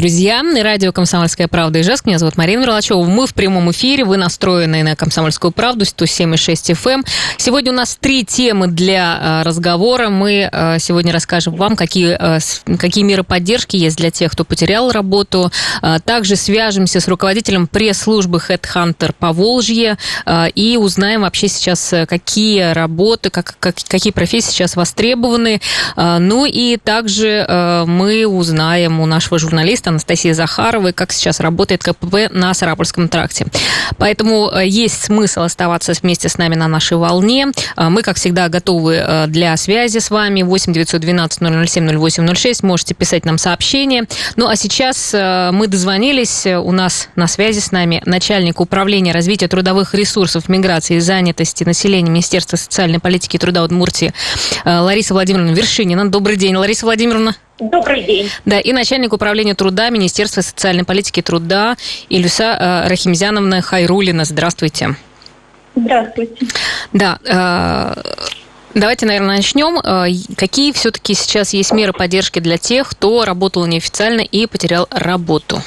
друзья. Радио «Комсомольская правда» и Ижевск. Меня зовут Марина Мерлачева. Мы в прямом эфире. Вы настроены на «Комсомольскую правду» 107,6 FM. Эм. Сегодня у нас три темы для а, разговора. Мы а, сегодня расскажем вам, какие, а, какие меры поддержки есть для тех, кто потерял работу. Также свяжемся с руководителем пресс-службы Headhunter по Волжье и узнаем вообще сейчас, какие работы, как, как, какие профессии сейчас востребованы. Ну и также мы узнаем у нашего журналиста Анастасии Захаровой, как сейчас работает КПП на Сарапульском тракте. Поэтому э, есть смысл оставаться вместе с нами на нашей волне. Э, мы, как всегда, готовы э, для связи с вами. 8 912 007 0806. Можете писать нам сообщения. Ну, а сейчас мы дозвонились. У нас на связи с нами начальник управления развития трудовых ресурсов, миграции и занятости населения Министерства социальной политики и труда Удмуртии Лариса Владимировна Вершинина. Добрый день, Лариса Владимировна. Добрый день. Да, и начальник управления труда Министерства социальной политики и труда Илюса э, Рахимзяновна Хайрулина. Здравствуйте. Здравствуйте. Да, э, Давайте, наверное, начнем. Э, какие все-таки сейчас есть меры поддержки для тех, кто работал неофициально и потерял работу?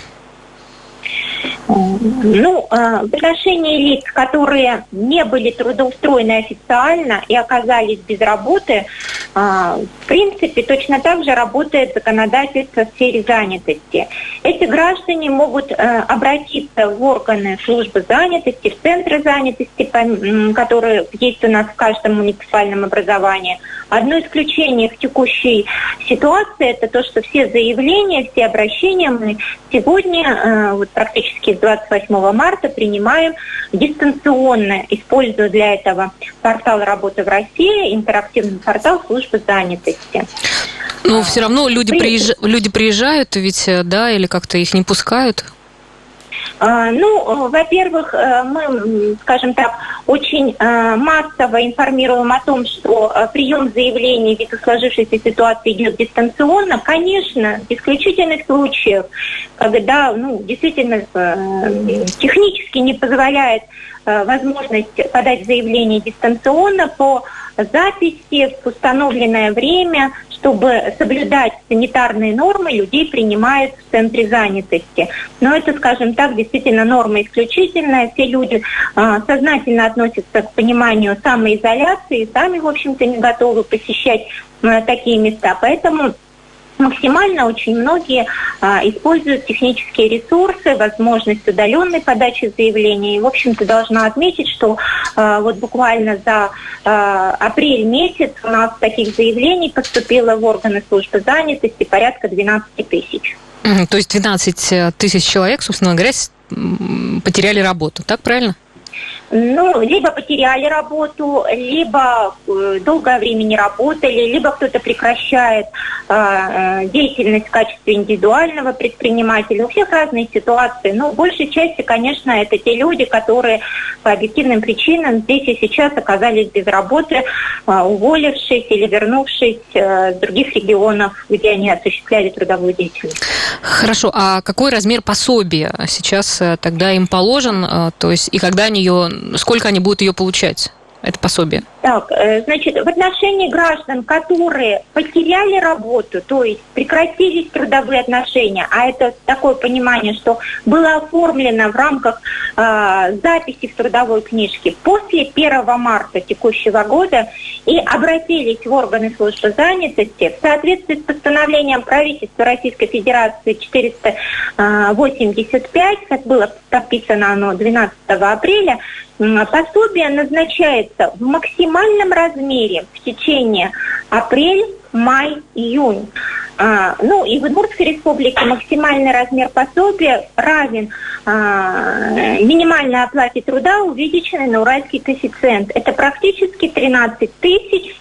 Ну, в отношении лиц, которые не были трудоустроены официально и оказались без работы, в принципе, точно так же работает законодательство в сфере занятости. Эти граждане могут э, обратиться в органы службы занятости, в центры занятости, которые есть у нас в каждом муниципальном образовании. Одно исключение в текущей ситуации – это то, что все заявления, все обращения мы сегодня, вот практически с 28 марта принимаем дистанционно, используя для этого портал «Работа в России», интерактивный портал службы занятости. Но все равно люди, приезж... люди приезжают ведь, э, да, или как-то их не пускают? А, ну, во-первых, э, мы, скажем так, очень э, массово информируем о том, что э, прием заявлений в виду сложившейся ситуации идет дистанционно. Конечно, в исключительных случаях, когда ну, действительно технически не позволяет возможность подать заявление дистанционно по записи в установленное время, чтобы соблюдать санитарные нормы, людей принимают в центре занятости. Но это, скажем так, действительно норма исключительная. Все люди а, сознательно относятся к пониманию самоизоляции, сами, в общем-то, не готовы посещать а, такие места. Поэтому максимально очень многие а, используют технические ресурсы, возможность удаленной подачи заявлений. И, в общем-то, должна отметить, что а, вот буквально за а, апрель месяц у нас таких заявлений поступило в органы службы занятости порядка 12 тысяч. То есть 12 э, тысяч человек, собственно говоря, потеряли работу, так правильно? Ну, либо потеряли работу, либо э, долгое время не работали, либо кто-то прекращает э, э, деятельность в качестве индивидуального предпринимателя. У всех разные ситуации. Но в большей части, конечно, это те люди, которые по объективным причинам здесь и сейчас оказались без работы, э, уволившись или вернувшись э, с других регионов, где они осуществляли трудовую деятельность. Хорошо. А какой размер пособия сейчас э, тогда им положен? Э, то есть и когда они ее сколько они будут ее получать? это пособие? Так, э, значит, в отношении граждан, которые потеряли работу, то есть прекратились трудовые отношения, а это такое понимание, что было оформлено в рамках э, записи в трудовой книжке после 1 марта текущего года и обратились в органы службы занятости в соответствии с постановлением правительства Российской Федерации 485, как было подписано оно 12 апреля, пособие назначается в максимальном размере в течение апрель, май, июнь. А, ну и в Удмуртской республике максимальный размер пособия равен минимальной оплате труда, увеличенной на уральский коэффициент. Это практически 13 тысяч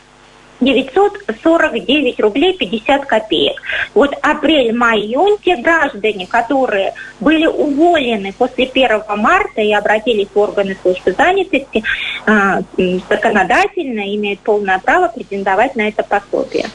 949 рублей 50 копеек. Вот апрель, май, июнь, те граждане, которые были уволены после 1 марта и обратились в органы службы занятости, а, законодательно имеют полное право претендовать на это пособие.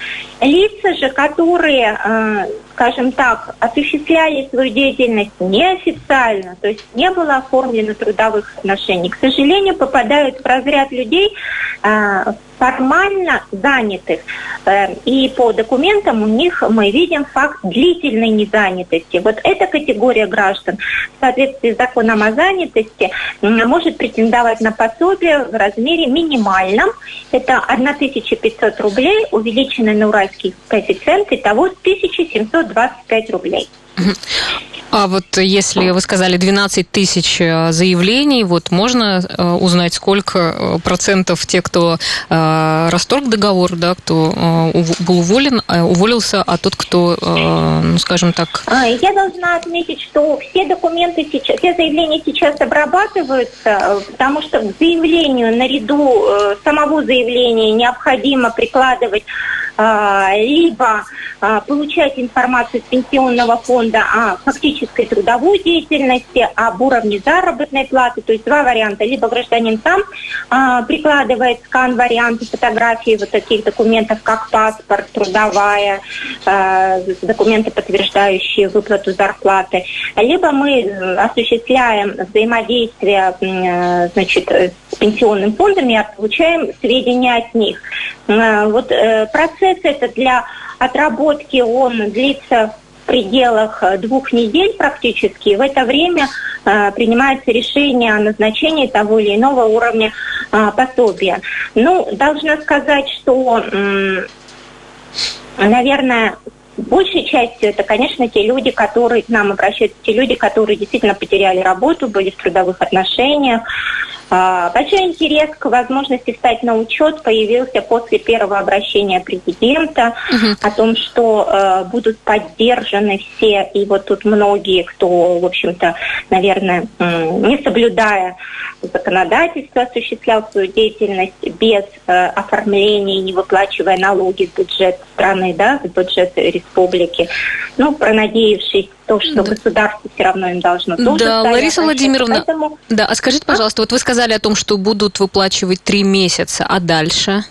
Лица же, которые а, скажем так, осуществляли свою деятельность неофициально, то есть не было оформлено трудовых отношений, к сожалению, попадают в разряд людей э, формально занятых. Э, и по документам у них мы видим факт длительной незанятости. Вот эта категория граждан в соответствии с законом о занятости может претендовать на пособие в размере минимальном. Это 1500 рублей, увеличенный на уральский коэффициент, и того 1700 725 рублей. А вот если вы сказали 12 тысяч э, заявлений, вот можно э, узнать, сколько э, процентов те, кто расторг договор, да, кто был уволен, уволился, а тот, кто, ну, скажем так... А, я должна отметить, что все документы сейчас, все заявления сейчас обрабатываются, потому что к заявлению, наряду самого заявления необходимо прикладывать либо получать информацию с пенсионного фонда о фактической трудовой деятельности, об уровне заработной платы. То есть два варианта. Либо гражданин сам а, прикладывает скан варианты фотографии вот таких документов, как паспорт, трудовая, а, документы, подтверждающие выплату зарплаты. Либо мы э, осуществляем взаимодействие э, значит, с пенсионным фондом и получаем сведения от них. Э, вот процесс это для отработки, он длится пределах э, двух недель практически. В это время э, принимается решение о назначении того или иного уровня э, пособия. Ну, должна сказать, что, наверное, большей частью это, конечно, те люди, которые к нам обращаются, те люди, которые действительно потеряли работу, были в трудовых отношениях, а, большой интерес к возможности встать на учет появился после первого обращения президента угу. о том, что э, будут поддержаны все, и вот тут многие, кто, в общем-то, наверное, не соблюдая законодательство, осуществлял свою деятельность без э, оформления, не выплачивая налоги в бюджет страны, да, в бюджет республики, ну, пронадеявшись то, что да. государство все равно им должно тоже Да, Лариса Владимировна, Поэтому... да, а скажите, пожалуйста, а? вот вы сказали о том, что будут выплачивать три месяца, а дальше?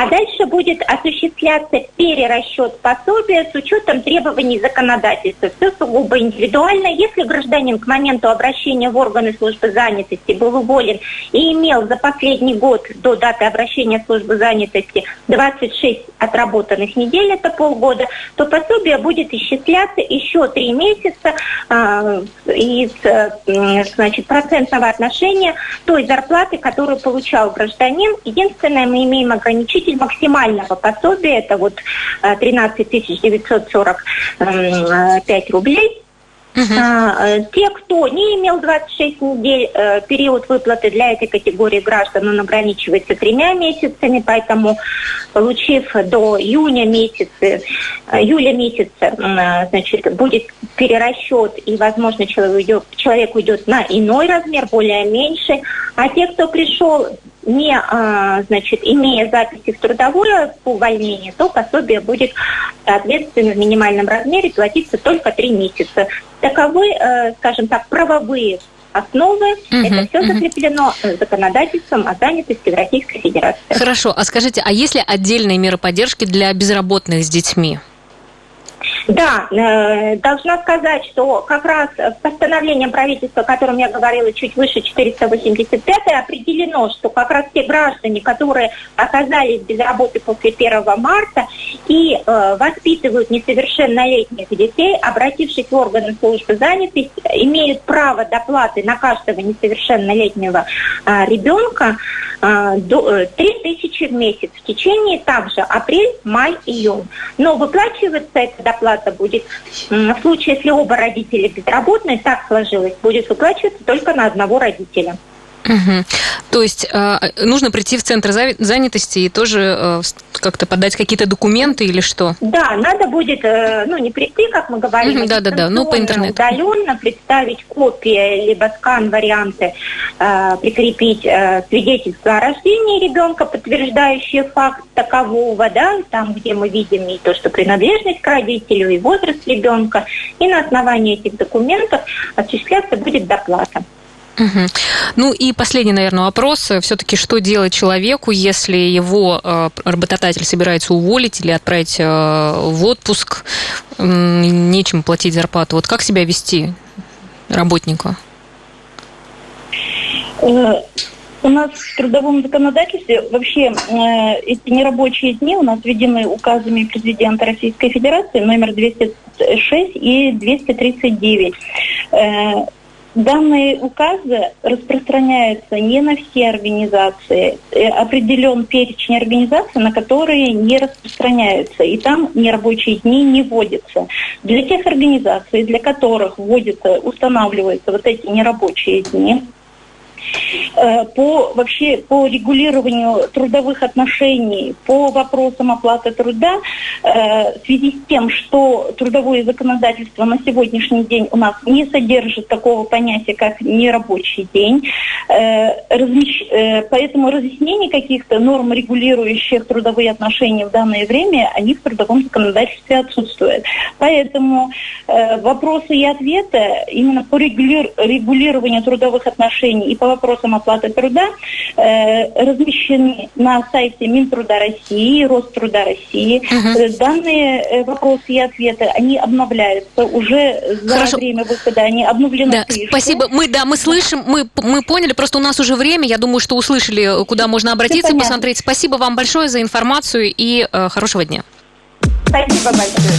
А дальше будет осуществляться перерасчет пособия с учетом требований законодательства. Все сугубо индивидуально. Если гражданин к моменту обращения в органы службы занятости был уволен и имел за последний год до даты обращения в службу занятости 26 отработанных недель, это полгода, то пособие будет исчисляться еще три месяца э, из значит, процентного отношения той зарплаты, которую получал гражданин. Единственное, мы имеем ограничение получитель максимального пособия, это вот 13 э, 945 эм, э, рублей, Uh-huh. Те, кто не имел 26 недель, период выплаты для этой категории граждан, он ограничивается тремя месяцами, поэтому, получив до июня месяца, июля месяца, значит, будет перерасчет, и, возможно, человек уйдет, человек уйдет на иной размер, более меньший. А те, кто пришел не, а, значит, имея записи в трудовое увольнение, то пособие будет, соответственно, в минимальном размере платиться только три месяца. Таковы, э, скажем так, правовые основы. Угу, Это все угу. закреплено законодательством о занятости в Российской Федерации. Хорошо. А скажите, а есть ли отдельные меры поддержки для безработных с детьми? Да, э, должна сказать, что как раз постановлением правительства, о котором я говорила чуть выше 485, определено, что как раз те граждане, которые оказались без работы после 1 марта и э, воспитывают несовершеннолетних детей, обратившись в органы службы занятости, имеют право доплаты на каждого несовершеннолетнего э, ребенка э, до, 3 э, тысячи в месяц в течение также апрель, май, июнь. Но выплачивается эта доплата будет в случае, если оба родителя безработные, так сложилось, будет выплачиваться только на одного родителя. Угу. То есть э, нужно прийти в центр занятости и тоже э, как-то подать какие-то документы или что? Да, надо будет, э, ну не прийти, как мы говорим, да, да, да, ну по интернету. Удаленно представить копии либо скан варианты, э, прикрепить э, свидетельство о рождении ребенка, подтверждающее факт такового, да, там, где мы видим и то, что принадлежность к родителю, и возраст ребенка, и на основании этих документов осуществляться будет доплата. Угу. Ну и последний, наверное, вопрос. Все-таки что делать человеку, если его э, работодатель собирается уволить или отправить э, в отпуск, нечем платить зарплату? Вот как себя вести работнику? Э, у нас в трудовом законодательстве вообще э, эти нерабочие дни у нас введены указами президента Российской Федерации номер 206 и 239. Э, Данные указы распространяются не на все организации. Э, определен перечень организаций, на которые не распространяются, и там нерабочие дни не вводятся. Для тех организаций, для которых вводятся, устанавливаются вот эти нерабочие дни, по вообще по регулированию трудовых отношений, по вопросам оплаты труда, э, в связи с тем, что трудовое законодательство на сегодняшний день у нас не содержит такого понятия, как нерабочий день, э, размещ... поэтому разъяснений каких-то норм, регулирующих трудовые отношения в данное время, они в трудовом законодательстве отсутствуют. Поэтому вопросы и ответы именно по регулированию трудовых отношений и по вопросам оплаты труда э, размещены на сайте Минтруда России, Роструда России. Угу. Данные э, вопросы и ответы, они обновляются уже за Хорошо. время выхода, они обновлены. Да, спасибо. Мы, да, мы слышим, мы, мы поняли, просто у нас уже время, я думаю, что услышали, куда можно обратиться посмотреть. Спасибо вам большое за информацию и э, хорошего дня. Спасибо большое.